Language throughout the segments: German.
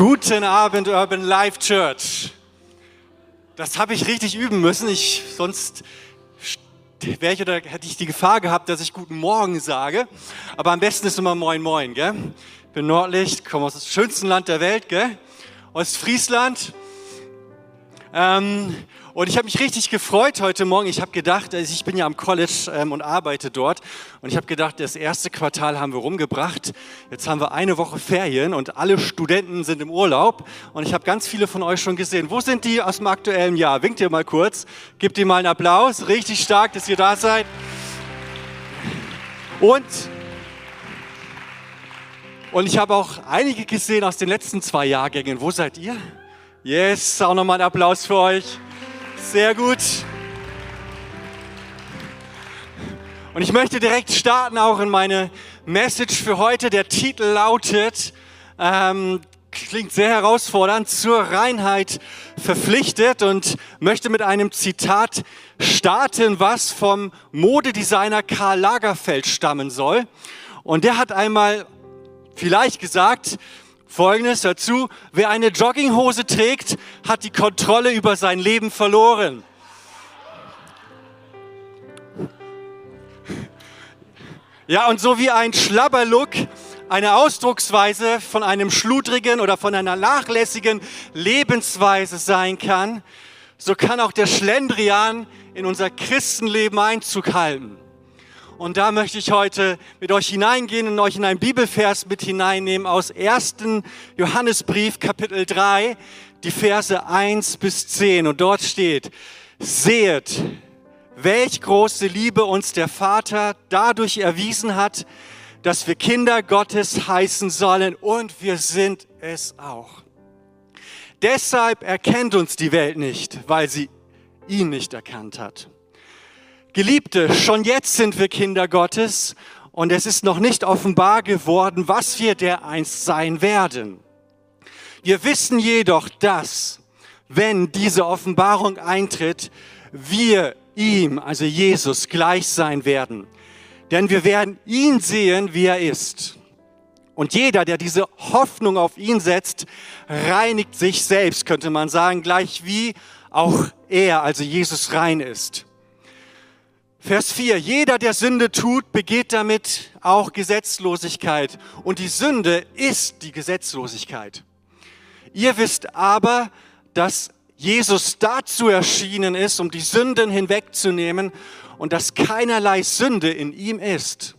Guten Abend, Urban Life Church. Das habe ich richtig üben müssen. Ich, sonst wäre ich oder hätte ich die Gefahr gehabt, dass ich Guten Morgen sage. Aber am besten ist immer Moin Moin, gell? Ich bin Nordlicht, komme aus dem schönsten Land der Welt, gell? Ostfriesland. Ähm, und ich habe mich richtig gefreut heute Morgen. Ich habe gedacht, also ich bin ja am College ähm, und arbeite dort. Und ich habe gedacht, das erste Quartal haben wir rumgebracht. Jetzt haben wir eine Woche Ferien und alle Studenten sind im Urlaub. Und ich habe ganz viele von euch schon gesehen. Wo sind die aus dem aktuellen Jahr? Winkt ihr mal kurz. Gebt ihr mal einen Applaus. Richtig stark, dass ihr da seid. Und und ich habe auch einige gesehen aus den letzten zwei Jahrgängen. Wo seid ihr? Yes, auch nochmal ein Applaus für euch. Sehr gut. Und ich möchte direkt starten auch in meine Message für heute. Der Titel lautet, ähm, klingt sehr herausfordernd, zur Reinheit verpflichtet und möchte mit einem Zitat starten, was vom Modedesigner Karl Lagerfeld stammen soll. Und der hat einmal vielleicht gesagt, Folgendes dazu, wer eine Jogginghose trägt, hat die Kontrolle über sein Leben verloren. Ja, und so wie ein Schlabberlook eine Ausdrucksweise von einem schludrigen oder von einer nachlässigen Lebensweise sein kann, so kann auch der Schlendrian in unser Christenleben Einzug halten. Und da möchte ich heute mit euch hineingehen und euch in einen Bibelvers mit hineinnehmen aus 1. Johannesbrief Kapitel 3, die Verse 1 bis 10. Und dort steht, seht, welch große Liebe uns der Vater dadurch erwiesen hat, dass wir Kinder Gottes heißen sollen und wir sind es auch. Deshalb erkennt uns die Welt nicht, weil sie ihn nicht erkannt hat. Geliebte, schon jetzt sind wir Kinder Gottes und es ist noch nicht offenbar geworden, was wir dereinst sein werden. Wir wissen jedoch, dass, wenn diese Offenbarung eintritt, wir ihm, also Jesus, gleich sein werden. Denn wir werden ihn sehen, wie er ist. Und jeder, der diese Hoffnung auf ihn setzt, reinigt sich selbst, könnte man sagen, gleich wie auch er, also Jesus, rein ist. Vers 4. Jeder, der Sünde tut, begeht damit auch Gesetzlosigkeit. Und die Sünde ist die Gesetzlosigkeit. Ihr wisst aber, dass Jesus dazu erschienen ist, um die Sünden hinwegzunehmen und dass keinerlei Sünde in ihm ist.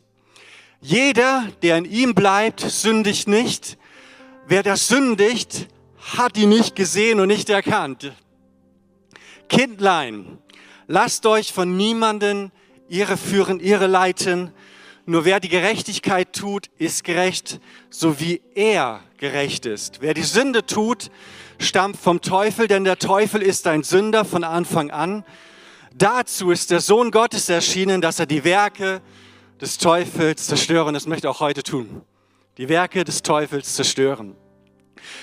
Jeder, der in ihm bleibt, sündigt nicht. Wer das sündigt, hat ihn nicht gesehen und nicht erkannt. Kindlein, Lasst euch von niemanden ihre führen, ihre leiten. Nur wer die Gerechtigkeit tut, ist gerecht, so wie er gerecht ist. Wer die Sünde tut, stammt vom Teufel, denn der Teufel ist ein Sünder von Anfang an. Dazu ist der Sohn Gottes erschienen, dass er die Werke des Teufels zerstören. Das möchte er auch heute tun. Die Werke des Teufels zerstören.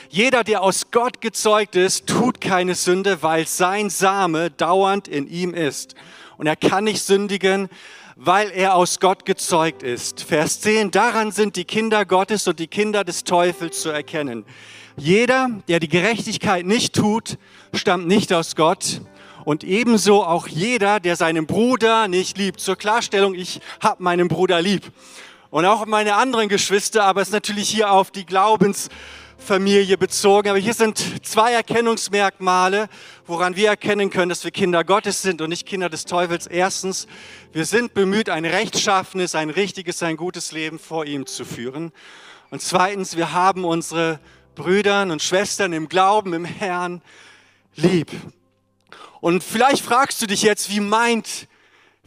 Jeder, der aus Gott gezeugt ist, tut keine Sünde, weil sein Same dauernd in ihm ist. Und er kann nicht sündigen, weil er aus Gott gezeugt ist. Vers 10, daran sind die Kinder Gottes und die Kinder des Teufels zu erkennen. Jeder, der die Gerechtigkeit nicht tut, stammt nicht aus Gott. Und ebenso auch jeder, der seinen Bruder nicht liebt. Zur Klarstellung, ich habe meinen Bruder lieb. Und auch meine anderen Geschwister, aber es ist natürlich hier auf die Glaubens- Familie bezogen. Aber hier sind zwei Erkennungsmerkmale, woran wir erkennen können, dass wir Kinder Gottes sind und nicht Kinder des Teufels. Erstens, wir sind bemüht, ein rechtschaffenes, ein richtiges, ein gutes Leben vor ihm zu führen. Und zweitens, wir haben unsere Brüder und Schwestern im Glauben, im Herrn lieb. Und vielleicht fragst du dich jetzt, wie meint,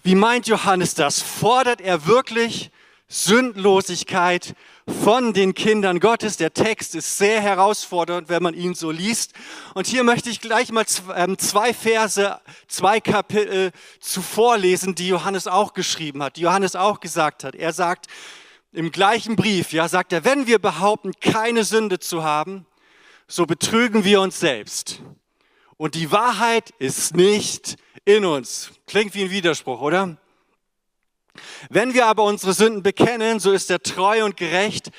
wie meint Johannes das? Fordert er wirklich Sündlosigkeit von den Kindern Gottes. Der Text ist sehr herausfordernd, wenn man ihn so liest. Und hier möchte ich gleich mal ähm, zwei Verse, zwei Kapitel zuvor lesen, die Johannes auch geschrieben hat, die Johannes auch gesagt hat. Er sagt im gleichen Brief, ja, sagt er, wenn wir behaupten, keine Sünde zu haben, so betrügen wir uns selbst. Und die Wahrheit ist nicht in uns. Klingt wie ein Widerspruch, oder? Wenn wir aber unsere Sünden bekennen, so ist er treu und gerecht,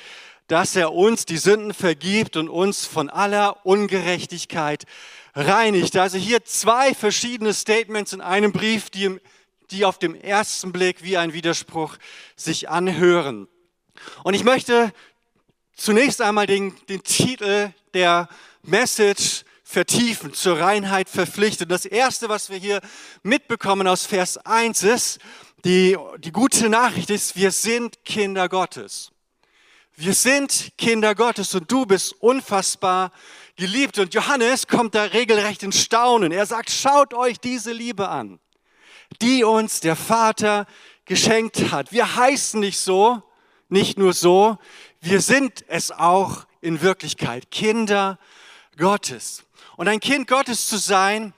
dass er uns die Sünden vergibt und uns von aller Ungerechtigkeit reinigt. Also hier zwei verschiedene Statements in einem Brief, die, die auf dem ersten Blick wie ein Widerspruch sich anhören. Und ich möchte zunächst einmal den, den Titel der Message vertiefen, zur Reinheit verpflichtet. Das Erste, was wir hier mitbekommen aus Vers 1 ist, die, die gute Nachricht ist, wir sind Kinder Gottes. Wir sind Kinder Gottes und du bist unfassbar geliebt. Und Johannes kommt da regelrecht in Staunen. Er sagt, schaut euch diese Liebe an, die uns der Vater geschenkt hat. Wir heißen nicht so, nicht nur so, wir sind es auch in Wirklichkeit, Kinder Gottes. Und ein Kind Gottes zu sein,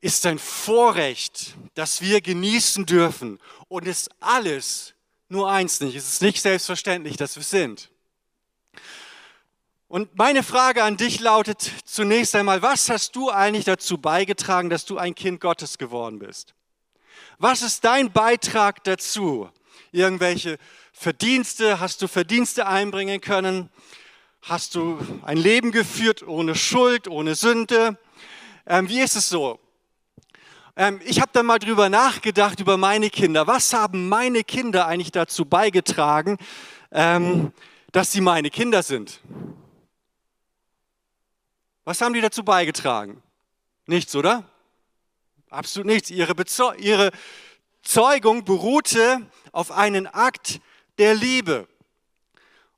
ist ein Vorrecht, das wir genießen dürfen und ist alles, nur eins nicht. Es ist nicht selbstverständlich, dass wir sind. Und meine Frage an dich lautet zunächst einmal, was hast du eigentlich dazu beigetragen, dass du ein Kind Gottes geworden bist? Was ist dein Beitrag dazu? Irgendwelche Verdienste, hast du Verdienste einbringen können? Hast du ein Leben geführt ohne Schuld, ohne Sünde? Ähm, wie ist es so? Ähm, ich habe dann mal drüber nachgedacht, über meine Kinder. Was haben meine Kinder eigentlich dazu beigetragen, ähm, dass sie meine Kinder sind? Was haben die dazu beigetragen? Nichts, oder? Absolut nichts. Ihre, Bezeu ihre Zeugung beruhte auf einen Akt der Liebe.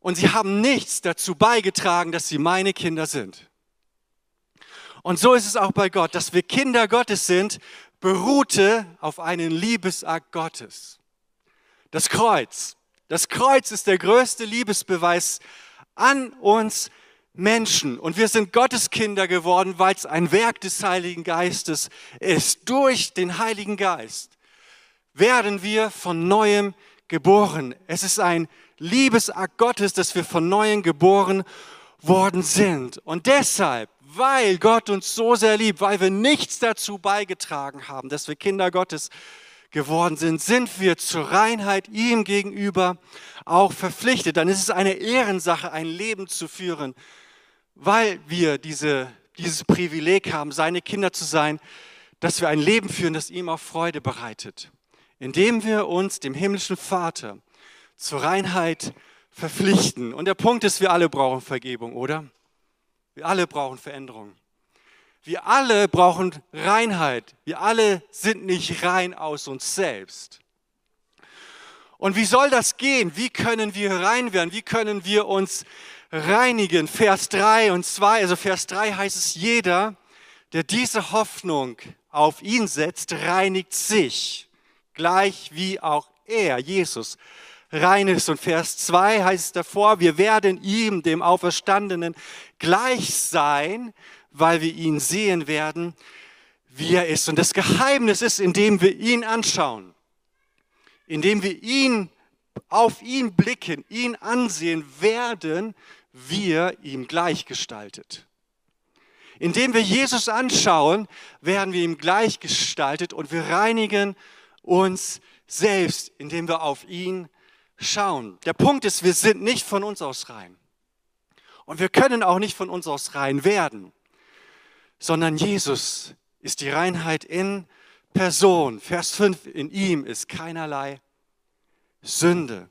Und sie haben nichts dazu beigetragen, dass sie meine Kinder sind. Und so ist es auch bei Gott, dass wir Kinder Gottes sind, beruhte auf einen Liebesakt Gottes. Das Kreuz. Das Kreuz ist der größte Liebesbeweis an uns Menschen. Und wir sind Gottes Kinder geworden, weil es ein Werk des Heiligen Geistes ist. Durch den Heiligen Geist werden wir von neuem geboren. Es ist ein Liebesakt Gottes, dass wir von neuem geboren worden sind. Und deshalb, weil Gott uns so sehr liebt, weil wir nichts dazu beigetragen haben, dass wir Kinder Gottes geworden sind, sind wir zur Reinheit ihm gegenüber auch verpflichtet. Dann ist es eine Ehrensache, ein Leben zu führen, weil wir diese, dieses Privileg haben, seine Kinder zu sein, dass wir ein Leben führen, das ihm auch Freude bereitet, indem wir uns dem himmlischen Vater zur Reinheit verpflichten. Und der Punkt ist, wir alle brauchen Vergebung, oder? Wir alle brauchen Veränderung. Wir alle brauchen Reinheit. Wir alle sind nicht rein aus uns selbst. Und wie soll das gehen? Wie können wir rein werden? Wie können wir uns reinigen. Vers 3 und 2, also Vers 3 heißt es, jeder, der diese Hoffnung auf ihn setzt, reinigt sich, gleich wie auch er, Jesus, rein ist. Und Vers 2 heißt es davor, wir werden ihm, dem Auferstandenen, gleich sein, weil wir ihn sehen werden, wie er ist. Und das Geheimnis ist, indem wir ihn anschauen, indem wir ihn auf ihn blicken, ihn ansehen, werden wir ihm gleichgestaltet. Indem wir Jesus anschauen, werden wir ihm gleichgestaltet und wir reinigen uns selbst, indem wir auf ihn schauen. Der Punkt ist, wir sind nicht von uns aus rein. Und wir können auch nicht von uns aus rein werden, sondern Jesus ist die Reinheit in Person. Vers 5, in ihm ist keinerlei Sünde.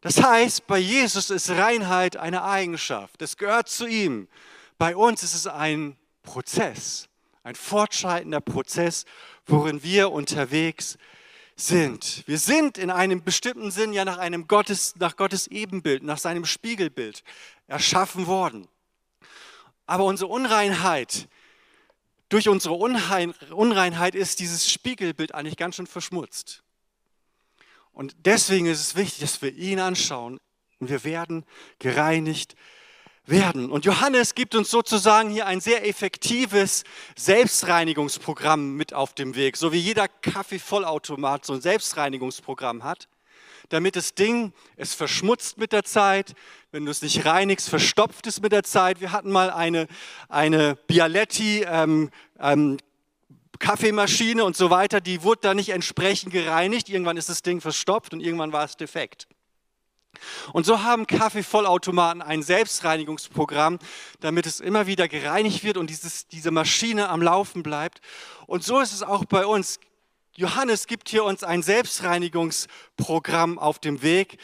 Das heißt, bei Jesus ist Reinheit eine Eigenschaft. Es gehört zu ihm. Bei uns ist es ein Prozess, ein fortschreitender Prozess, worin wir unterwegs sind. Wir sind in einem bestimmten Sinn ja nach einem Gottes, nach Gottes Ebenbild, nach seinem Spiegelbild erschaffen worden. Aber unsere Unreinheit, durch unsere Unreinheit ist dieses Spiegelbild eigentlich ganz schön verschmutzt. Und deswegen ist es wichtig, dass wir ihn anschauen und wir werden gereinigt werden. Und Johannes gibt uns sozusagen hier ein sehr effektives Selbstreinigungsprogramm mit auf dem Weg, so wie jeder Kaffeevollautomat so ein Selbstreinigungsprogramm hat, damit das Ding, es verschmutzt mit der Zeit, wenn du es nicht reinigst, verstopft es mit der Zeit. Wir hatten mal eine, eine Bialetti ähm, ähm, Kaffeemaschine und so weiter, die wurde da nicht entsprechend gereinigt. Irgendwann ist das Ding verstopft und irgendwann war es defekt. Und so haben Kaffeevollautomaten ein Selbstreinigungsprogramm, damit es immer wieder gereinigt wird und dieses, diese Maschine am Laufen bleibt. Und so ist es auch bei uns. Johannes gibt hier uns ein Selbstreinigungsprogramm auf dem Weg.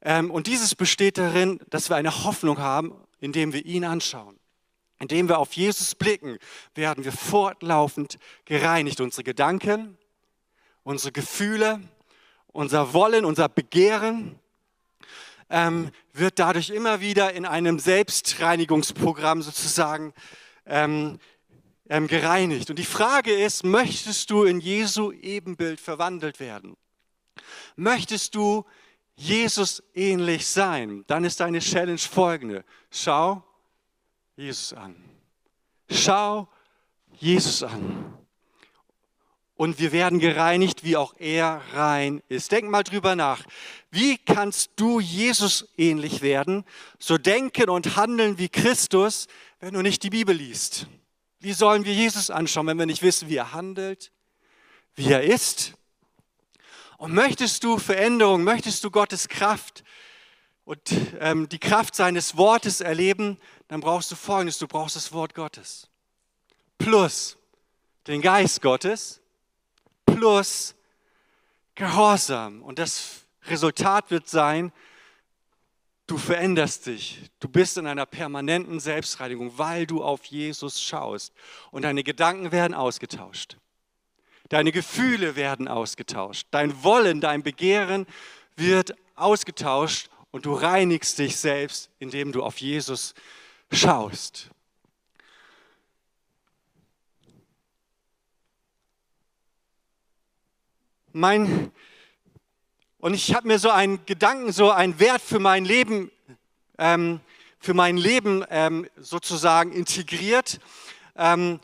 Ähm, und dieses besteht darin, dass wir eine Hoffnung haben, indem wir ihn anschauen. Indem wir auf Jesus blicken, werden wir fortlaufend gereinigt. Unsere Gedanken, unsere Gefühle, unser Wollen, unser Begehren ähm, wird dadurch immer wieder in einem Selbstreinigungsprogramm sozusagen ähm, ähm, gereinigt. Und die Frage ist, möchtest du in Jesu Ebenbild verwandelt werden? Möchtest du Jesus ähnlich sein? Dann ist deine Challenge folgende. Schau Jesus an. Schau Jesus an. Und wir werden gereinigt, wie auch er rein ist. Denk mal drüber nach. Wie kannst du Jesus ähnlich werden, so denken und handeln wie Christus, wenn du nicht die Bibel liest? Wie sollen wir Jesus anschauen, wenn wir nicht wissen, wie er handelt, wie er ist? Und möchtest du Veränderung, möchtest du Gottes Kraft und ähm, die Kraft seines Wortes erleben, dann brauchst du Folgendes, du brauchst das Wort Gottes. Plus den Geist Gottes, plus Gehorsam. Und das Resultat wird sein, Du veränderst dich. Du bist in einer permanenten Selbstreinigung, weil du auf Jesus schaust. Und deine Gedanken werden ausgetauscht. Deine Gefühle werden ausgetauscht. Dein Wollen, dein Begehren wird ausgetauscht und du reinigst dich selbst, indem du auf Jesus schaust. Mein und ich habe mir so einen Gedanken, so einen Wert für mein Leben, ähm, für mein Leben ähm, sozusagen integriert. Ähm,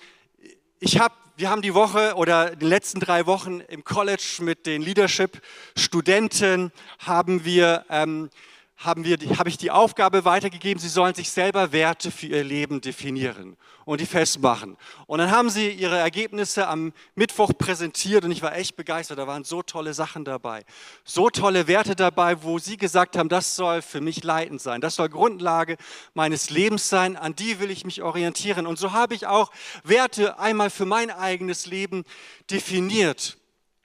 ich habe, wir haben die Woche oder die letzten drei Wochen im College mit den Leadership-Studenten haben wir ähm, haben wir, habe ich die Aufgabe weitergegeben, sie sollen sich selber Werte für ihr Leben definieren und die festmachen. Und dann haben sie ihre Ergebnisse am Mittwoch präsentiert und ich war echt begeistert. Da waren so tolle Sachen dabei, so tolle Werte dabei, wo sie gesagt haben, das soll für mich leitend sein, das soll Grundlage meines Lebens sein, an die will ich mich orientieren. Und so habe ich auch Werte einmal für mein eigenes Leben definiert.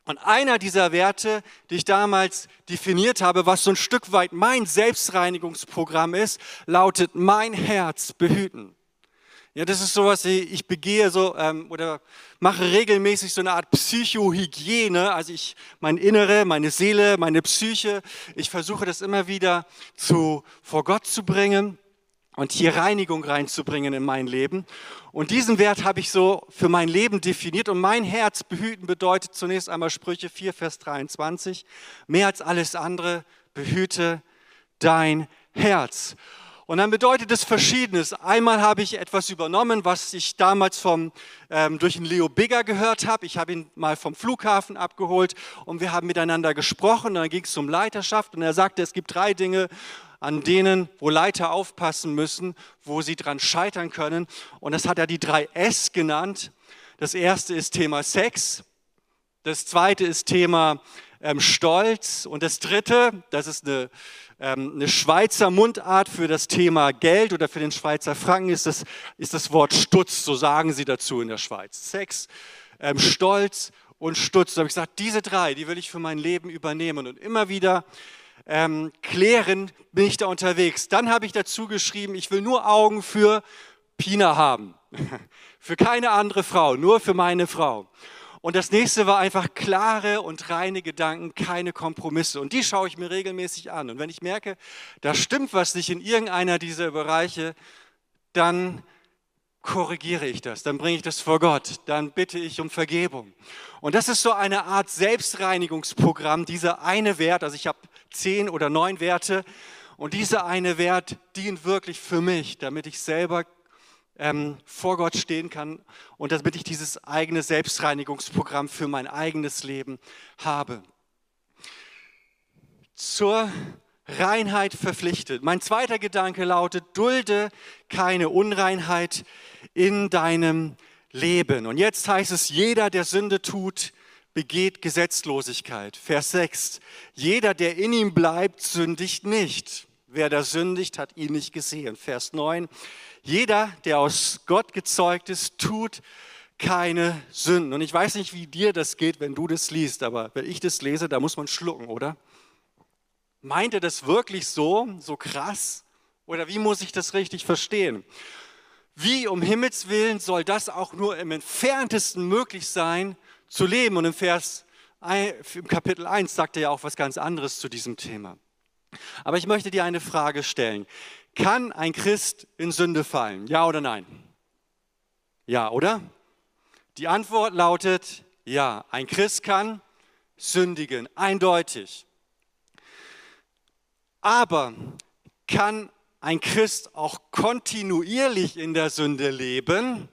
Und einer dieser Werte, die ich damals definiert habe, was so ein Stück weit mein Selbstreinigungsprogramm ist, lautet mein Herz behüten. Ja, das ist sowas, ich begehe so ähm, oder mache regelmäßig so eine Art Psychohygiene. Also ich, mein Innere, meine Seele, meine Psyche, ich versuche das immer wieder zu, vor Gott zu bringen und hier Reinigung reinzubringen in mein Leben. Und diesen Wert habe ich so für mein Leben definiert. Und mein Herz behüten bedeutet zunächst einmal Sprüche 4, Vers 23. Mehr als alles andere behüte dein Herz. Und dann bedeutet es Verschiedenes. Einmal habe ich etwas übernommen, was ich damals vom, ähm, durch den Leo Bigger gehört habe. Ich habe ihn mal vom Flughafen abgeholt und wir haben miteinander gesprochen. Und dann ging es um Leiterschaft und er sagte, es gibt drei Dinge, an denen, wo Leiter aufpassen müssen, wo sie dran scheitern können. Und das hat er die drei S genannt. Das erste ist Thema Sex. Das zweite ist Thema ähm, Stolz. Und das dritte, das ist eine, ähm, eine Schweizer Mundart für das Thema Geld oder für den Schweizer Franken, ist das, ist das Wort Stutz. So sagen sie dazu in der Schweiz. Sex, ähm, Stolz und Stutz. Da habe ich gesagt, diese drei, die will ich für mein Leben übernehmen. Und immer wieder ähm, klären, bin ich da unterwegs. Dann habe ich dazu geschrieben, ich will nur Augen für Pina haben. für keine andere Frau, nur für meine Frau. Und das nächste war einfach klare und reine Gedanken, keine Kompromisse. Und die schaue ich mir regelmäßig an. Und wenn ich merke, da stimmt was nicht in irgendeiner dieser Bereiche, dann korrigiere ich das, dann bringe ich das vor Gott, dann bitte ich um Vergebung. Und das ist so eine Art Selbstreinigungsprogramm, dieser eine Wert, also ich habe zehn oder neun Werte und dieser eine Wert dient wirklich für mich, damit ich selber ähm, vor Gott stehen kann und damit ich dieses eigene Selbstreinigungsprogramm für mein eigenes Leben habe. Zur Reinheit verpflichtet. Mein zweiter Gedanke lautet, dulde keine Unreinheit in deinem Leben. Und jetzt heißt es, jeder, der Sünde tut, begeht Gesetzlosigkeit. Vers 6. Jeder, der in ihm bleibt, sündigt nicht. Wer da sündigt, hat ihn nicht gesehen. Vers 9. Jeder, der aus Gott gezeugt ist, tut keine Sünden. Und ich weiß nicht, wie dir das geht, wenn du das liest, aber wenn ich das lese, da muss man schlucken, oder? Meint er das wirklich so, so krass? Oder wie muss ich das richtig verstehen? Wie um Himmels Willen soll das auch nur im entferntesten möglich sein, zu leben? Und im Vers, im Kapitel 1 sagt er ja auch was ganz anderes zu diesem Thema. Aber ich möchte dir eine Frage stellen. Kann ein Christ in Sünde fallen? Ja oder nein? Ja, oder? Die Antwort lautet ja. Ein Christ kann sündigen, eindeutig. Aber kann ein Christ auch kontinuierlich in der Sünde leben?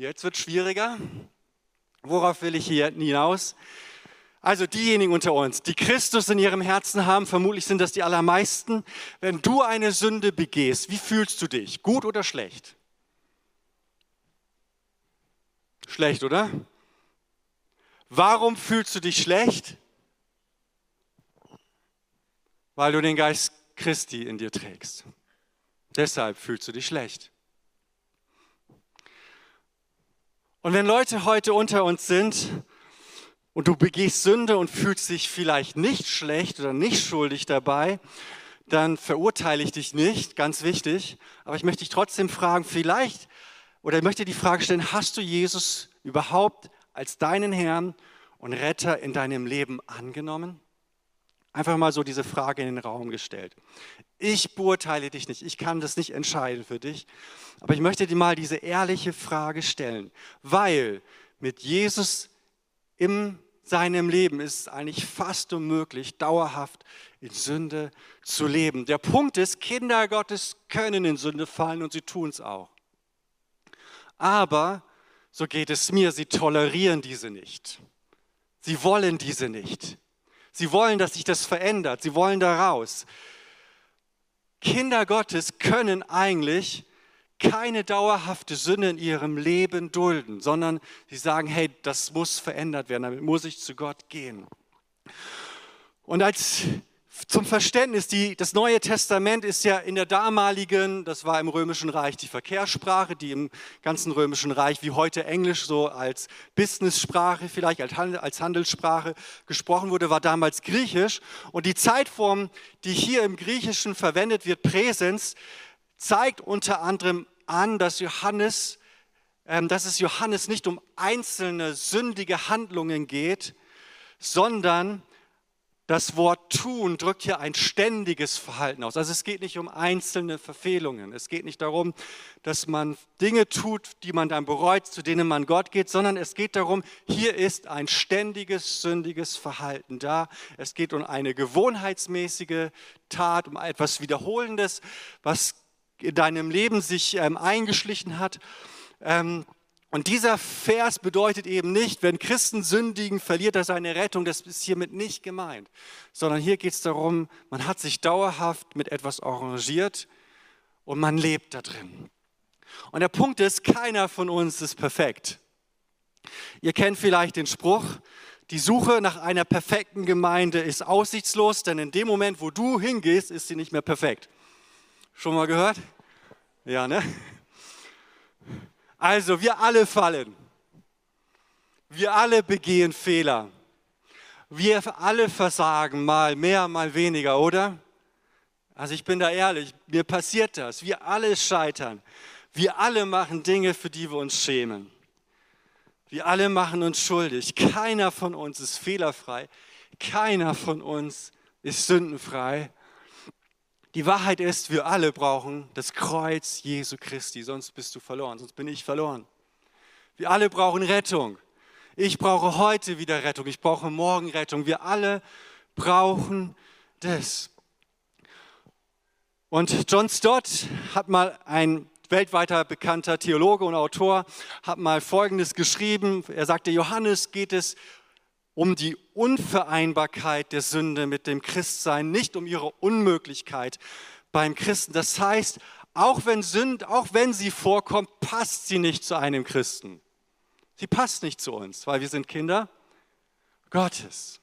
Jetzt wird schwieriger. Worauf will ich hier hinaus? Also diejenigen unter uns, die Christus in ihrem Herzen haben, vermutlich sind das die allermeisten. Wenn du eine Sünde begehst, wie fühlst du dich? Gut oder schlecht? Schlecht, oder? Warum fühlst du dich schlecht? Weil du den Geist Christi in dir trägst. Deshalb fühlst du dich schlecht. Und wenn Leute heute unter uns sind und du begehst Sünde und fühlst dich vielleicht nicht schlecht oder nicht schuldig dabei, dann verurteile ich dich nicht, ganz wichtig. Aber ich möchte dich trotzdem fragen, vielleicht, oder ich möchte die Frage stellen, hast du Jesus überhaupt als deinen Herrn und Retter in deinem Leben angenommen? Einfach mal so diese Frage in den Raum gestellt. Ich beurteile dich nicht, ich kann das nicht entscheiden für dich, aber ich möchte dir mal diese ehrliche Frage stellen, weil mit Jesus in seinem Leben ist es eigentlich fast unmöglich, dauerhaft in Sünde zu leben. Der Punkt ist, Kinder Gottes können in Sünde fallen und sie tun es auch. Aber, so geht es mir, sie tolerieren diese nicht. Sie wollen diese nicht. Sie wollen, dass sich das verändert. Sie wollen da raus. Kinder Gottes können eigentlich keine dauerhafte Sünde in ihrem Leben dulden, sondern sie sagen, hey, das muss verändert werden, damit muss ich zu Gott gehen. Und als zum Verständnis, die, das Neue Testament ist ja in der damaligen, das war im Römischen Reich die Verkehrssprache, die im ganzen Römischen Reich wie heute Englisch so als Business-Sprache vielleicht als Handelssprache gesprochen wurde, war damals Griechisch. Und die Zeitform, die hier im Griechischen verwendet wird, Präsens, zeigt unter anderem an, dass Johannes, ähm, dass es Johannes nicht um einzelne sündige Handlungen geht, sondern das Wort tun drückt hier ein ständiges Verhalten aus. Also es geht nicht um einzelne Verfehlungen. Es geht nicht darum, dass man Dinge tut, die man dann bereut, zu denen man Gott geht, sondern es geht darum, hier ist ein ständiges, sündiges Verhalten da. Es geht um eine gewohnheitsmäßige Tat, um etwas Wiederholendes, was in deinem Leben sich ähm, eingeschlichen hat. Ähm, und dieser Vers bedeutet eben nicht, wenn Christen sündigen, verliert er seine Rettung. Das ist hiermit nicht gemeint. Sondern hier geht es darum, man hat sich dauerhaft mit etwas arrangiert und man lebt da drin. Und der Punkt ist, keiner von uns ist perfekt. Ihr kennt vielleicht den Spruch, die Suche nach einer perfekten Gemeinde ist aussichtslos, denn in dem Moment, wo du hingehst, ist sie nicht mehr perfekt. Schon mal gehört? Ja, ne? Also wir alle fallen. Wir alle begehen Fehler. Wir alle versagen, mal mehr, mal weniger, oder? Also ich bin da ehrlich, mir passiert das. Wir alle scheitern. Wir alle machen Dinge, für die wir uns schämen. Wir alle machen uns schuldig. Keiner von uns ist fehlerfrei. Keiner von uns ist sündenfrei. Die Wahrheit ist, wir alle brauchen das Kreuz Jesu Christi, sonst bist du verloren, sonst bin ich verloren. Wir alle brauchen Rettung. Ich brauche heute wieder Rettung, ich brauche morgen Rettung. Wir alle brauchen das. Und John Stott hat mal ein weltweiter bekannter Theologe und Autor hat mal Folgendes geschrieben. Er sagte, Johannes geht es um die Unvereinbarkeit der Sünde mit dem Christsein, nicht um ihre Unmöglichkeit beim Christen. Das heißt, auch wenn Sünde, auch wenn sie vorkommt, passt sie nicht zu einem Christen. Sie passt nicht zu uns, weil wir sind Kinder Gottes.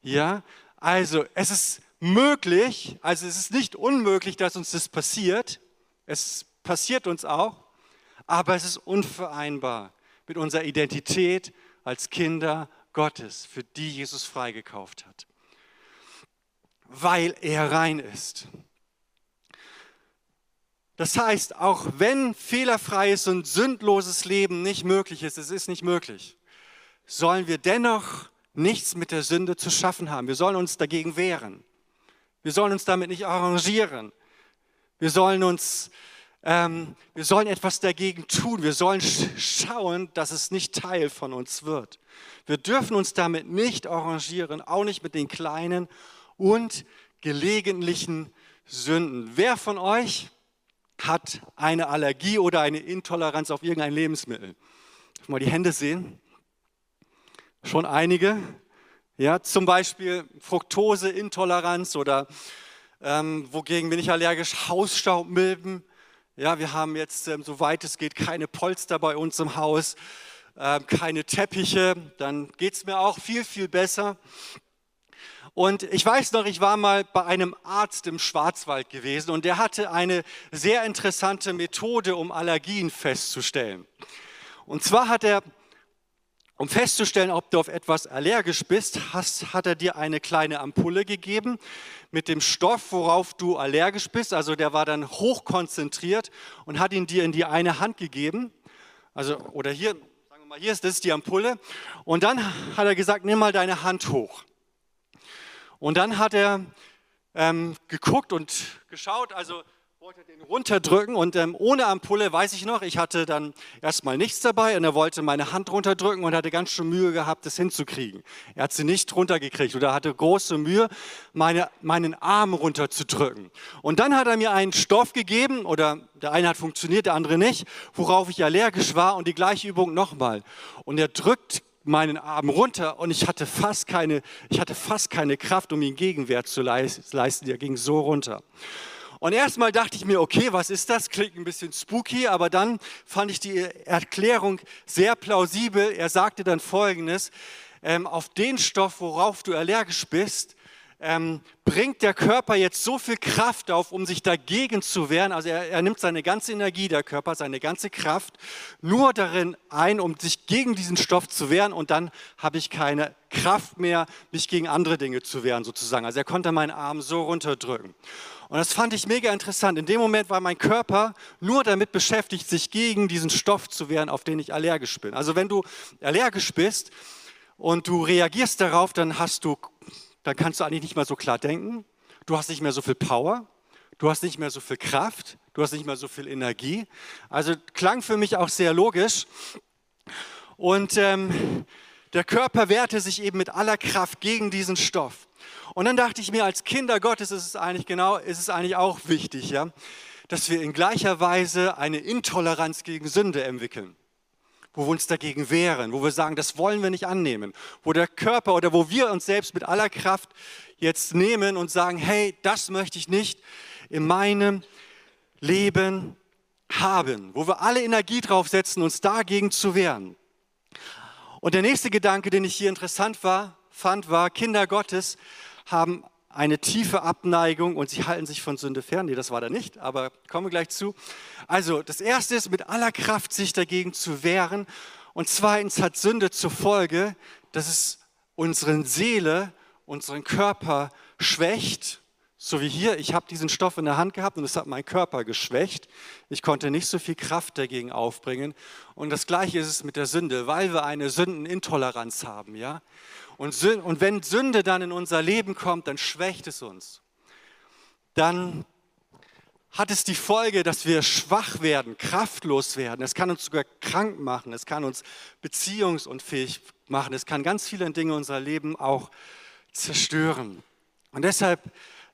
Ja, also es ist möglich, also es ist nicht unmöglich, dass uns das passiert. Es passiert uns auch, aber es ist unvereinbar mit unserer Identität als Kinder Gottes, für die Jesus freigekauft hat, weil er rein ist. Das heißt, auch wenn fehlerfreies und sündloses Leben nicht möglich ist, es ist nicht möglich, sollen wir dennoch nichts mit der Sünde zu schaffen haben. Wir sollen uns dagegen wehren. Wir sollen uns damit nicht arrangieren. Wir sollen uns, ähm, wir sollen etwas dagegen tun. Wir sollen schauen, dass es nicht Teil von uns wird. Wir dürfen uns damit nicht arrangieren, auch nicht mit den kleinen und gelegentlichen Sünden. Wer von euch hat eine Allergie oder eine Intoleranz auf irgendein Lebensmittel. Mal die Hände sehen. Schon einige. Ja, zum Beispiel Fructoseintoleranz oder ähm, wogegen bin ich allergisch? Hausstaubmilben. Ja, wir haben jetzt, ähm, soweit es geht, keine Polster bei uns im Haus, ähm, keine Teppiche. Dann geht es mir auch viel, viel besser. Und ich weiß noch, ich war mal bei einem Arzt im Schwarzwald gewesen und der hatte eine sehr interessante Methode, um Allergien festzustellen. Und zwar hat er, um festzustellen, ob du auf etwas allergisch bist, hast, hat er dir eine kleine Ampulle gegeben mit dem Stoff, worauf du allergisch bist. Also der war dann hochkonzentriert und hat ihn dir in die eine Hand gegeben. Also, oder hier, sagen wir mal, hier ist das ist die Ampulle. Und dann hat er gesagt, nimm mal deine Hand hoch. Und dann hat er ähm, geguckt und geschaut, also wollte den runterdrücken und ähm, ohne Ampulle weiß ich noch, ich hatte dann erstmal nichts dabei und er wollte meine Hand runterdrücken und hatte ganz schön Mühe gehabt, das hinzukriegen. Er hat sie nicht runtergekriegt oder hatte große Mühe, meine, meinen Arm runterzudrücken. Und dann hat er mir einen Stoff gegeben oder der eine hat funktioniert, der andere nicht, worauf ich allergisch war und die gleiche Übung nochmal. Und er drückt meinen Arm runter und ich hatte fast keine, ich hatte fast keine Kraft, um ihm Gegenwert zu leisten. Der ging so runter. Und erstmal dachte ich mir, okay, was ist das? Klingt ein bisschen spooky, aber dann fand ich die Erklärung sehr plausibel. Er sagte dann Folgendes, ähm, auf den Stoff, worauf du allergisch bist, ähm, bringt der Körper jetzt so viel Kraft auf, um sich dagegen zu wehren. Also er, er, nimmt seine ganze Energie, der Körper, seine ganze Kraft nur darin ein, um sich gegen diesen Stoff zu wehren. Und dann habe ich keine Kraft mehr, mich gegen andere Dinge zu wehren, sozusagen. Also er konnte meinen Arm so runterdrücken. Und das fand ich mega interessant. In dem Moment war mein Körper nur damit beschäftigt, sich gegen diesen Stoff zu wehren, auf den ich allergisch bin. Also wenn du allergisch bist und du reagierst darauf, dann hast du dann kannst du eigentlich nicht mehr so klar denken. Du hast nicht mehr so viel Power. Du hast nicht mehr so viel Kraft. Du hast nicht mehr so viel Energie. Also klang für mich auch sehr logisch. Und ähm, der Körper wehrte sich eben mit aller Kraft gegen diesen Stoff. Und dann dachte ich mir, als Kinder Gottes ist es eigentlich genau, ist es eigentlich auch wichtig, ja, dass wir in gleicher Weise eine Intoleranz gegen Sünde entwickeln wo wir uns dagegen wehren, wo wir sagen, das wollen wir nicht annehmen, wo der Körper oder wo wir uns selbst mit aller Kraft jetzt nehmen und sagen, hey, das möchte ich nicht in meinem Leben haben, wo wir alle Energie drauf setzen, uns dagegen zu wehren. Und der nächste Gedanke, den ich hier interessant war, fand, war, Kinder Gottes haben eine tiefe Abneigung und sie halten sich von Sünde fern. Nee, das war da nicht, aber kommen wir gleich zu. Also, das erste ist, mit aller Kraft sich dagegen zu wehren. Und zweitens hat Sünde zur Folge, dass es unseren Seele, unseren Körper schwächt. So wie hier, ich habe diesen Stoff in der Hand gehabt und es hat meinen Körper geschwächt. Ich konnte nicht so viel Kraft dagegen aufbringen. Und das Gleiche ist es mit der Sünde, weil wir eine Sündenintoleranz haben. Ja? Und, und wenn Sünde dann in unser Leben kommt, dann schwächt es uns. Dann hat es die Folge, dass wir schwach werden, kraftlos werden. Es kann uns sogar krank machen, es kann uns beziehungsunfähig machen, es kann ganz viele Dinge in unser Leben auch zerstören. Und deshalb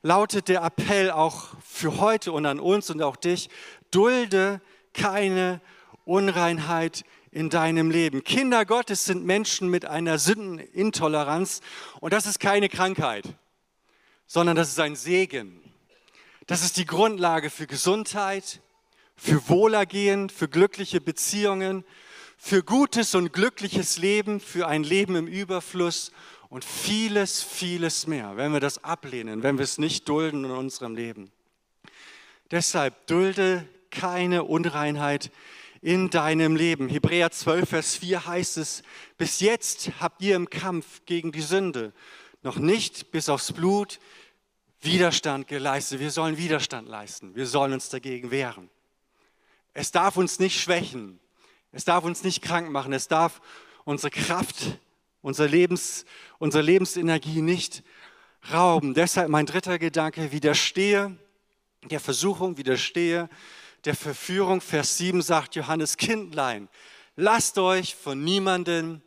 lautet der Appell auch für heute und an uns und auch dich, dulde keine Unreinheit in deinem Leben. Kinder Gottes sind Menschen mit einer Sündenintoleranz und das ist keine Krankheit, sondern das ist ein Segen. Das ist die Grundlage für Gesundheit, für Wohlergehen, für glückliche Beziehungen, für gutes und glückliches Leben, für ein Leben im Überfluss und vieles, vieles mehr, wenn wir das ablehnen, wenn wir es nicht dulden in unserem Leben. Deshalb dulde keine Unreinheit in deinem Leben. Hebräer 12, Vers 4 heißt es, bis jetzt habt ihr im Kampf gegen die Sünde noch nicht bis aufs Blut Widerstand geleistet. Wir sollen Widerstand leisten. Wir sollen uns dagegen wehren. Es darf uns nicht schwächen. Es darf uns nicht krank machen. Es darf unsere Kraft, unsere, Lebens, unsere Lebensenergie nicht rauben. Deshalb mein dritter Gedanke, widerstehe der Versuchung, widerstehe der Verführung. Vers 7 sagt Johannes Kindlein, lasst euch von niemanden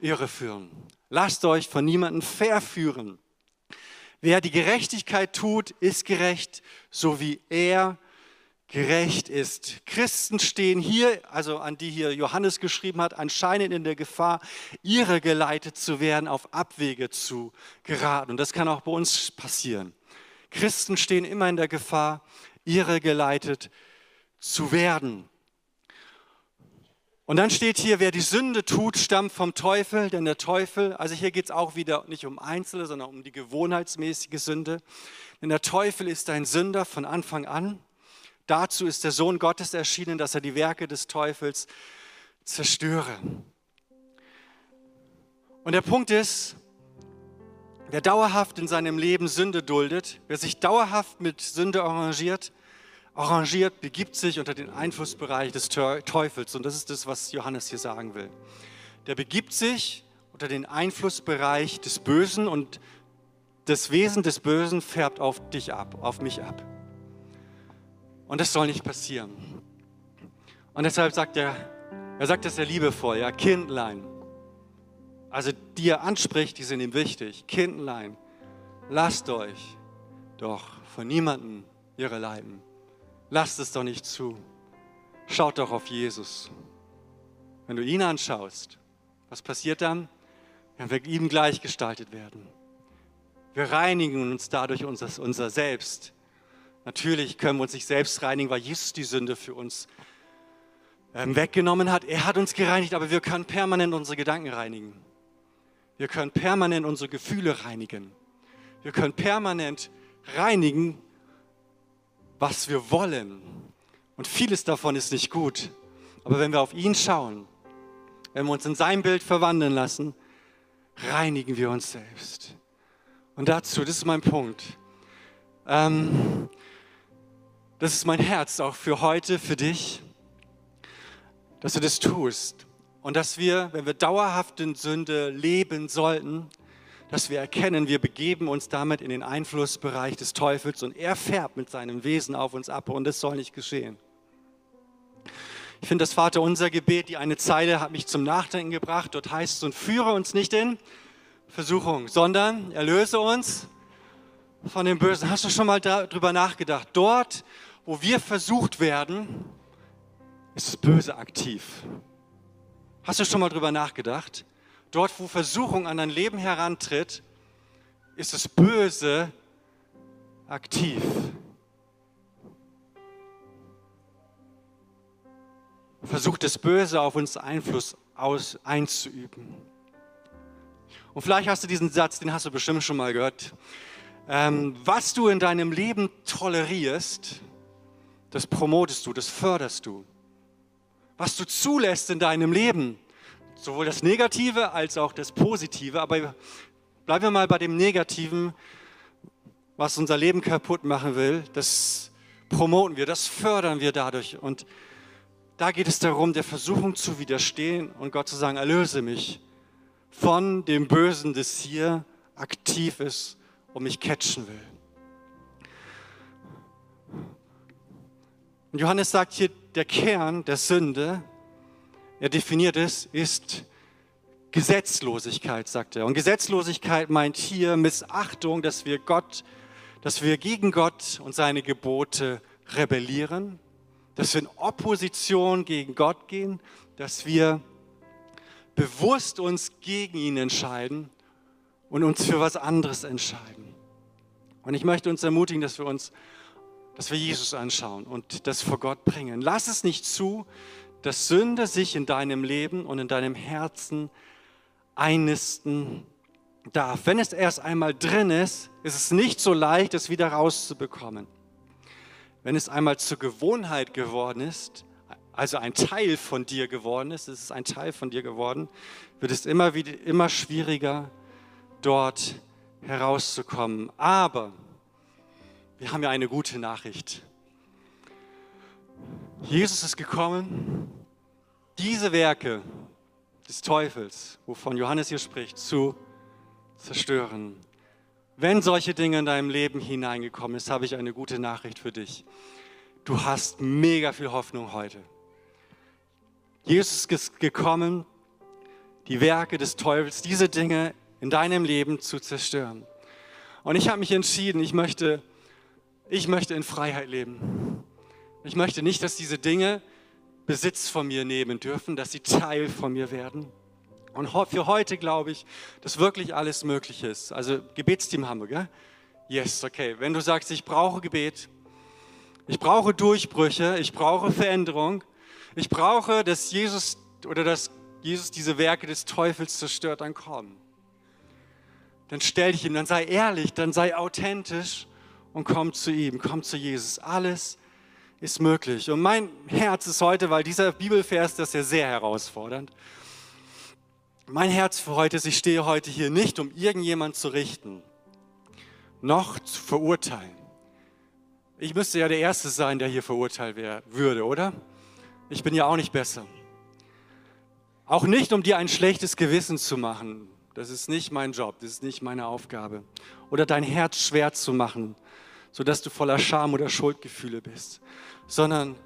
irreführen. Lasst euch von niemanden verführen. Wer die Gerechtigkeit tut, ist gerecht, so wie er gerecht ist. Christen stehen hier, also an die hier Johannes geschrieben hat, anscheinend in der Gefahr, ihre geleitet zu werden, auf Abwege zu geraten. Und das kann auch bei uns passieren. Christen stehen immer in der Gefahr, ihre geleitet zu werden. Und dann steht hier, wer die Sünde tut, stammt vom Teufel, denn der Teufel, also hier geht es auch wieder nicht um Einzelne, sondern um die gewohnheitsmäßige Sünde. Denn der Teufel ist ein Sünder von Anfang an. Dazu ist der Sohn Gottes erschienen, dass er die Werke des Teufels zerstöre. Und der Punkt ist, wer dauerhaft in seinem Leben Sünde duldet, wer sich dauerhaft mit Sünde arrangiert, arrangiert, begibt sich unter den Einflussbereich des Teufels. Und das ist das, was Johannes hier sagen will. Der begibt sich unter den Einflussbereich des Bösen und das Wesen des Bösen färbt auf dich ab, auf mich ab. Und das soll nicht passieren. Und deshalb sagt er, er sagt das sehr liebevoll, ja, Kindlein. Also die er anspricht, die sind ihm wichtig. Kindlein, lasst euch doch von niemandem ihre leiden. Lasst es doch nicht zu. Schaut doch auf Jesus. Wenn du ihn anschaust, was passiert dann? Wenn wir ihm gleichgestaltet werden. Wir reinigen uns dadurch unser, unser Selbst Natürlich können wir uns nicht selbst reinigen, weil Jesus die Sünde für uns ähm, weggenommen hat. Er hat uns gereinigt, aber wir können permanent unsere Gedanken reinigen. Wir können permanent unsere Gefühle reinigen. Wir können permanent reinigen, was wir wollen. Und vieles davon ist nicht gut. Aber wenn wir auf ihn schauen, wenn wir uns in sein Bild verwandeln lassen, reinigen wir uns selbst. Und dazu, das ist mein Punkt. Ähm, das ist mein Herz auch für heute, für dich, dass du das tust. Und dass wir, wenn wir dauerhaft in Sünde leben sollten, dass wir erkennen, wir begeben uns damit in den Einflussbereich des Teufels und er färbt mit seinem Wesen auf uns ab und das soll nicht geschehen. Ich finde das Vater unser Gebet, die eine Zeile hat mich zum Nachdenken gebracht. Dort heißt es, und führe uns nicht in Versuchung, sondern erlöse uns von dem Bösen. Hast du schon mal darüber nachgedacht? Dort, wo wir versucht werden, ist das Böse aktiv. Hast du schon mal drüber nachgedacht? Dort, wo Versuchung an dein Leben herantritt, ist das Böse aktiv. Versucht das Böse auf uns Einfluss aus, einzuüben. Und vielleicht hast du diesen Satz, den hast du bestimmt schon mal gehört. Ähm, was du in deinem Leben tolerierst, das promotest du, das förderst du. Was du zulässt in deinem Leben, sowohl das Negative als auch das Positive, aber bleiben wir mal bei dem Negativen, was unser Leben kaputt machen will, das promoten wir, das fördern wir dadurch. Und da geht es darum, der Versuchung zu widerstehen und Gott zu sagen, erlöse mich von dem Bösen, das hier aktiv ist und mich catchen will. Und Johannes sagt hier, der Kern der Sünde, er definiert es, ist Gesetzlosigkeit, sagt er. Und Gesetzlosigkeit meint hier Missachtung, dass wir Gott, dass wir gegen Gott und seine Gebote rebellieren, dass wir in Opposition gegen Gott gehen, dass wir bewusst uns gegen ihn entscheiden und uns für was anderes entscheiden. Und ich möchte uns ermutigen, dass wir uns dass wir Jesus anschauen und das vor Gott bringen. Lass es nicht zu, dass Sünde sich in deinem Leben und in deinem Herzen einnisten darf. Wenn es erst einmal drin ist, ist es nicht so leicht, es wieder rauszubekommen. Wenn es einmal zur Gewohnheit geworden ist, also ein Teil von dir geworden ist, es ein Teil von dir geworden, wird es immer, wieder, immer schwieriger, dort herauszukommen. Aber wir haben ja eine gute Nachricht. Jesus ist gekommen, diese Werke des Teufels, wovon Johannes hier spricht, zu zerstören. Wenn solche Dinge in deinem Leben hineingekommen ist, habe ich eine gute Nachricht für dich. Du hast mega viel Hoffnung heute. Jesus ist gekommen, die Werke des Teufels, diese Dinge in deinem Leben zu zerstören. Und ich habe mich entschieden, ich möchte, ich möchte in Freiheit leben. Ich möchte nicht, dass diese Dinge Besitz von mir nehmen dürfen, dass sie Teil von mir werden. Und für heute glaube ich, dass wirklich alles möglich ist. Also Gebetsteam haben wir, gell? Yes, okay. Wenn du sagst, ich brauche Gebet, ich brauche Durchbrüche, ich brauche Veränderung, ich brauche, dass Jesus oder dass Jesus diese Werke des Teufels zerstört, dann komm. Dann stell dich ihm, dann sei ehrlich, dann sei authentisch und komm zu ihm, komm zu Jesus. Alles ist möglich. Und mein Herz ist heute, weil dieser Bibelvers, das ist ja sehr herausfordernd. Mein Herz für heute ist, ich stehe heute hier nicht, um irgendjemand zu richten, noch zu verurteilen. Ich müsste ja der Erste sein, der hier verurteilt wär, würde, oder? Ich bin ja auch nicht besser. Auch nicht, um dir ein schlechtes Gewissen zu machen. Das ist nicht mein Job, das ist nicht meine Aufgabe. Oder dein Herz schwer zu machen, sodass du voller Scham oder Schuldgefühle bist. Sondern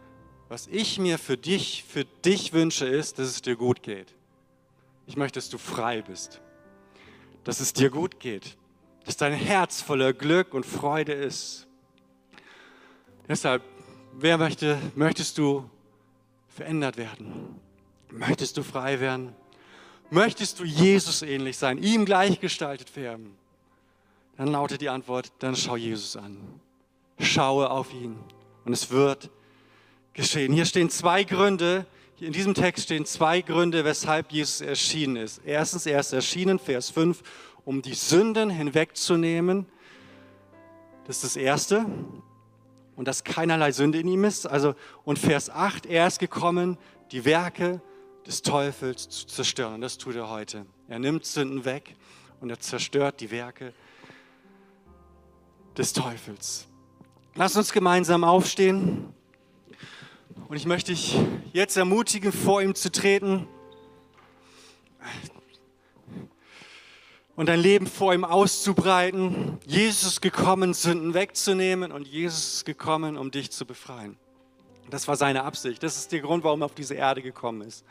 was ich mir für dich, für dich wünsche, ist, dass es dir gut geht. Ich möchte, dass du frei bist, dass es dir gut geht, dass dein Herz voller Glück und Freude ist. Deshalb, wer möchte, möchtest du verändert werden? Möchtest du frei werden? Möchtest du Jesus ähnlich sein, ihm gleichgestaltet werden? Dann lautet die Antwort, dann schau Jesus an. Schaue auf ihn und es wird geschehen. Hier stehen zwei Gründe, in diesem Text stehen zwei Gründe, weshalb Jesus erschienen ist. Erstens, er ist erschienen, Vers 5, um die Sünden hinwegzunehmen. Das ist das Erste. Und dass keinerlei Sünde in ihm ist. Also, und Vers 8, er ist gekommen, die Werke des Teufels zu zerstören. Und das tut er heute. Er nimmt Sünden weg und er zerstört die Werke des Teufels. Lass uns gemeinsam aufstehen. Und ich möchte dich jetzt ermutigen, vor ihm zu treten und dein Leben vor ihm auszubreiten. Jesus ist gekommen, Sünden wegzunehmen und Jesus ist gekommen, um dich zu befreien. Das war seine Absicht. Das ist der Grund, warum er auf diese Erde gekommen ist.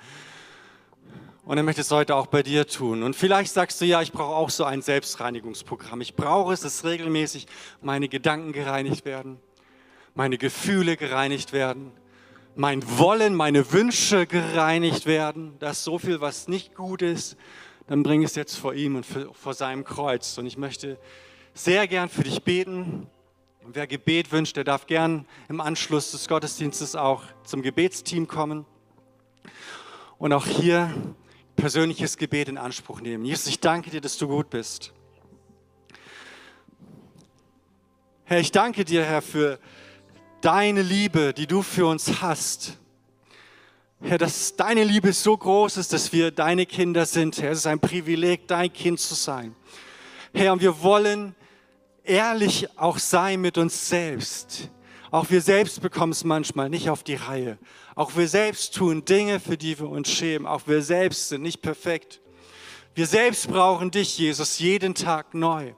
Und er möchte es heute auch bei dir tun. Und vielleicht sagst du, ja, ich brauche auch so ein Selbstreinigungsprogramm. Ich brauche es, dass regelmäßig meine Gedanken gereinigt werden, meine Gefühle gereinigt werden, mein Wollen, meine Wünsche gereinigt werden, dass so viel, was nicht gut ist, dann bring es jetzt vor ihm und vor seinem Kreuz. Und ich möchte sehr gern für dich beten. Und wer Gebet wünscht, der darf gern im Anschluss des Gottesdienstes auch zum Gebetsteam kommen. Und auch hier persönliches Gebet in Anspruch nehmen. Jesus, ich danke dir, dass du gut bist. Herr, ich danke dir, Herr, für deine Liebe, die du für uns hast. Herr, dass deine Liebe so groß ist, dass wir deine Kinder sind. Herr, es ist ein Privileg, dein Kind zu sein. Herr, und wir wollen ehrlich auch sein mit uns selbst. Auch wir selbst bekommen es manchmal nicht auf die Reihe. Auch wir selbst tun Dinge, für die wir uns schämen. Auch wir selbst sind nicht perfekt. Wir selbst brauchen dich, Jesus, jeden Tag neu.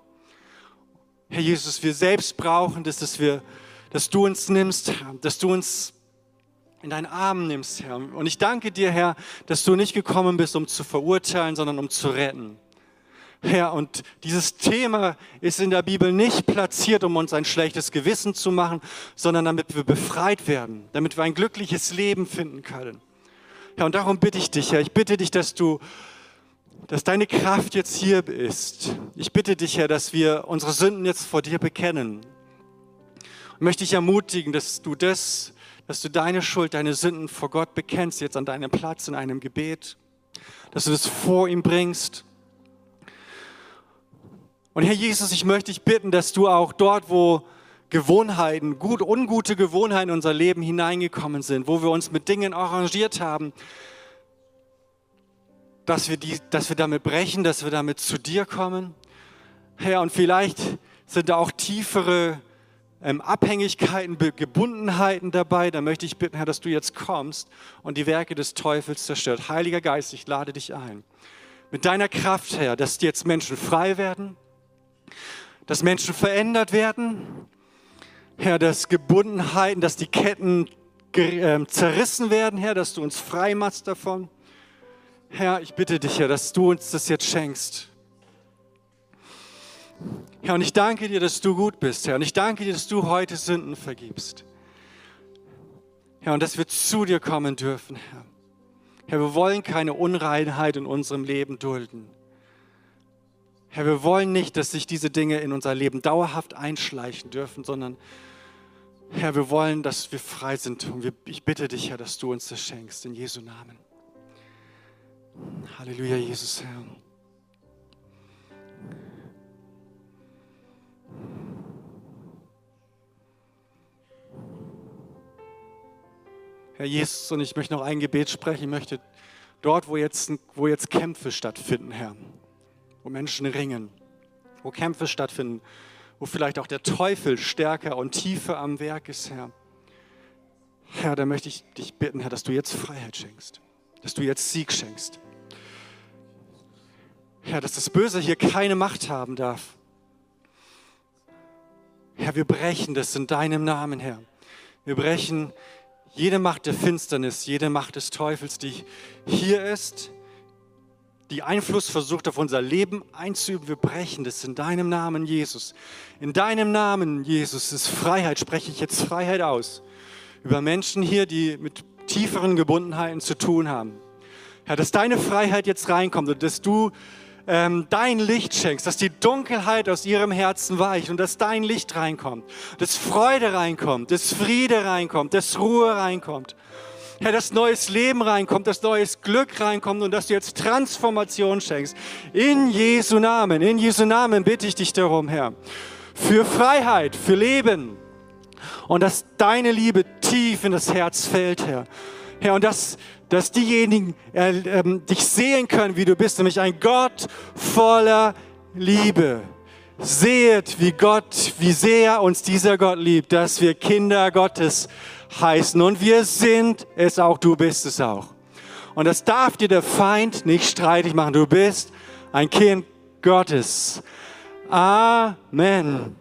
Herr Jesus, wir selbst brauchen das, dass wir dass du uns nimmst, dass du uns in deinen Arm nimmst, Herr. Und ich danke dir, Herr, dass du nicht gekommen bist, um zu verurteilen, sondern um zu retten. Herr, und dieses Thema ist in der Bibel nicht platziert, um uns ein schlechtes Gewissen zu machen, sondern damit wir befreit werden, damit wir ein glückliches Leben finden können. Herr, und darum bitte ich dich, Herr, ich bitte dich, dass du, dass deine Kraft jetzt hier ist. Ich bitte dich, Herr, dass wir unsere Sünden jetzt vor dir bekennen, möchte ich ermutigen, dass du das, dass du deine Schuld, deine Sünden vor Gott bekennst, jetzt an deinem Platz in einem Gebet, dass du das vor ihm bringst. Und Herr Jesus, ich möchte dich bitten, dass du auch dort, wo Gewohnheiten, gut, ungute Gewohnheiten in unser Leben hineingekommen sind, wo wir uns mit Dingen arrangiert haben, dass wir, die, dass wir damit brechen, dass wir damit zu dir kommen. Herr, und vielleicht sind da auch tiefere ähm, Abhängigkeiten, Gebundenheiten dabei. Da möchte ich bitten, Herr, dass du jetzt kommst und die Werke des Teufels zerstört. Heiliger Geist, ich lade dich ein. Mit deiner Kraft, Herr, dass jetzt Menschen frei werden, dass Menschen verändert werden. Herr, dass Gebundenheiten, dass die Ketten ähm, zerrissen werden, Herr, dass du uns frei machst davon. Herr, ich bitte dich, Herr, dass du uns das jetzt schenkst. Herr, und ich danke dir, dass du gut bist, Herr. Und ich danke dir, dass du heute Sünden vergibst. Herr, und dass wir zu dir kommen dürfen, Herr. Herr, wir wollen keine Unreinheit in unserem Leben dulden. Herr, wir wollen nicht, dass sich diese Dinge in unser Leben dauerhaft einschleichen dürfen, sondern Herr, wir wollen, dass wir frei sind. Und ich bitte dich, Herr, dass du uns das schenkst, in Jesu Namen. Halleluja, Jesus, Herr. Herr Jesus, und ich möchte noch ein Gebet sprechen. Ich möchte dort, wo jetzt, wo jetzt Kämpfe stattfinden, Herr, wo Menschen ringen, wo Kämpfe stattfinden, wo vielleicht auch der Teufel stärker und tiefer am Werk ist, Herr. Herr, da möchte ich dich bitten, Herr, dass du jetzt Freiheit schenkst, dass du jetzt Sieg schenkst. Herr, dass das Böse hier keine Macht haben darf. Herr, wir brechen das in deinem Namen, Herr. Wir brechen jede Macht der Finsternis, jede Macht des Teufels, die hier ist, die Einfluss versucht auf unser Leben einzuüben, wir brechen das in deinem Namen, Jesus. In deinem Namen, Jesus, ist Freiheit, spreche ich jetzt Freiheit aus. Über Menschen hier, die mit tieferen Gebundenheiten zu tun haben. Herr, dass deine Freiheit jetzt reinkommt und dass du ähm, dein Licht schenkst, dass die Dunkelheit aus ihrem Herzen weicht und dass dein Licht reinkommt, dass Freude reinkommt, dass Friede reinkommt, dass Ruhe reinkommt. Herr, dass neues Leben reinkommt, dass neues Glück reinkommt und dass du jetzt Transformation schenkst. In Jesu Namen, in Jesu Namen bitte ich dich darum, Herr, für Freiheit, für Leben und dass deine Liebe tief in das Herz fällt, Herr. Herr, und dass dass diejenigen äh, äh, dich sehen können, wie du bist, nämlich ein Gott voller Liebe. Seht, wie Gott, wie sehr uns dieser Gott liebt, dass wir Kinder Gottes heißen. Und wir sind es auch, du bist es auch. Und das darf dir der Feind nicht streitig machen. Du bist ein Kind Gottes. Amen.